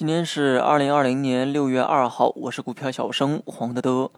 今天是二零二零年六月二号，我是股票小生黄德德。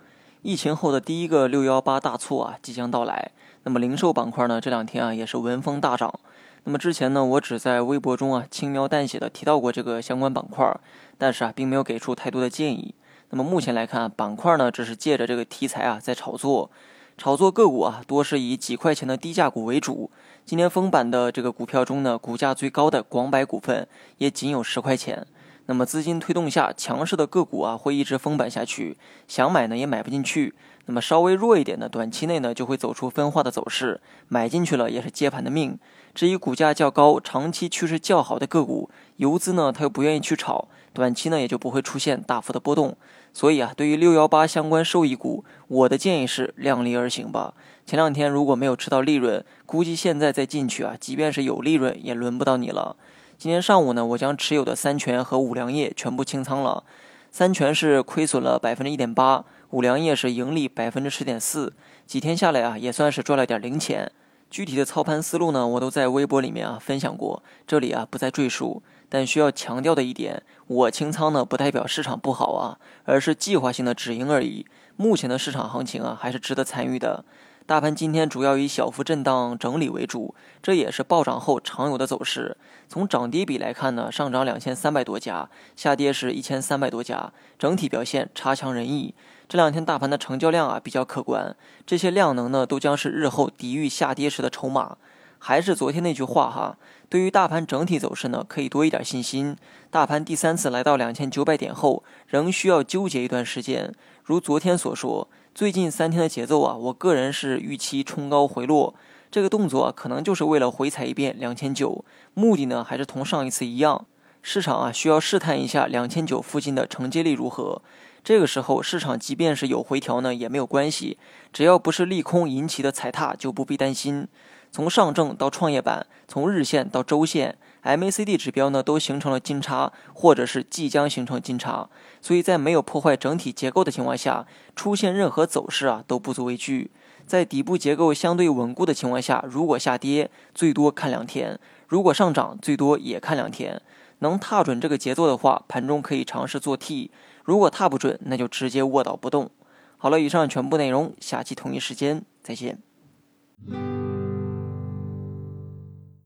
疫情后的第一个六幺八大促啊即将到来，那么零售板块呢这两天啊也是闻风大涨。那么之前呢我只在微博中啊轻描淡写的提到过这个相关板块，但是啊并没有给出太多的建议。那么目前来看，板块呢只是借着这个题材啊在炒作，炒作个股啊多是以几块钱的低价股为主。今天封板的这个股票中呢，股价最高的广百股份也仅有十块钱。那么资金推动下，强势的个股啊会一直封板下去，想买呢也买不进去。那么稍微弱一点的，短期内呢就会走出分化的走势，买进去了也是接盘的命。至于股价较高、长期趋势较好的个股，游资呢他又不愿意去炒，短期呢也就不会出现大幅的波动。所以啊，对于六幺八相关受益股，我的建议是量力而行吧。前两天如果没有吃到利润，估计现在再进去啊，即便是有利润，也轮不到你了。今天上午呢，我将持有的三全和五粮液全部清仓了。三全是亏损了百分之一点八，五粮液是盈利百分之十点四。几天下来啊，也算是赚了点零钱。具体的操盘思路呢，我都在微博里面啊分享过，这里啊不再赘述。但需要强调的一点，我清仓呢不代表市场不好啊，而是计划性的止盈而已。目前的市场行情啊，还是值得参与的。大盘今天主要以小幅震荡整理为主，这也是暴涨后常有的走势。从涨跌比来看呢，上涨两千三百多家，下跌是一千三百多家，整体表现差强人意。这两天大盘的成交量啊比较可观，这些量能呢都将是日后抵御下跌时的筹码。还是昨天那句话哈，对于大盘整体走势呢，可以多一点信心。大盘第三次来到两千九百点后，仍需要纠结一段时间。如昨天所说。最近三天的节奏啊，我个人是预期冲高回落，这个动作啊可能就是为了回踩一遍两千九，目的呢还是同上一次一样，市场啊需要试探一下两千九附近的承接力如何。这个时候市场即便是有回调呢也没有关系，只要不是利空引起的踩踏就不必担心。从上证到创业板，从日线到周线。MACD 指标呢都形成了金叉，或者是即将形成金叉，所以在没有破坏整体结构的情况下，出现任何走势啊都不足为惧。在底部结构相对稳固的情况下，如果下跌，最多看两天；如果上涨，最多也看两天。能踏准这个节奏的话，盘中可以尝试做 T；如果踏不准，那就直接卧倒不动。好了，以上全部内容，下期同一时间再见。